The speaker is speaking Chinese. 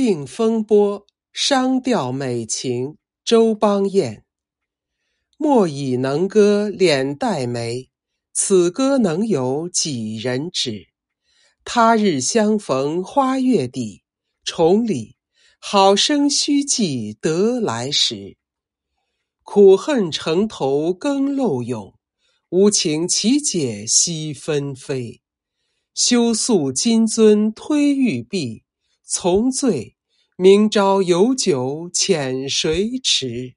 定风波，商调美情。周邦彦。莫以能歌脸带眉，此歌能有几人知？他日相逢花月底，重里好生须记得来时。苦恨城头更漏涌，无情岂解惜纷飞。休诉金樽推玉壁，从醉。明朝有酒遣谁持？